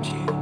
Then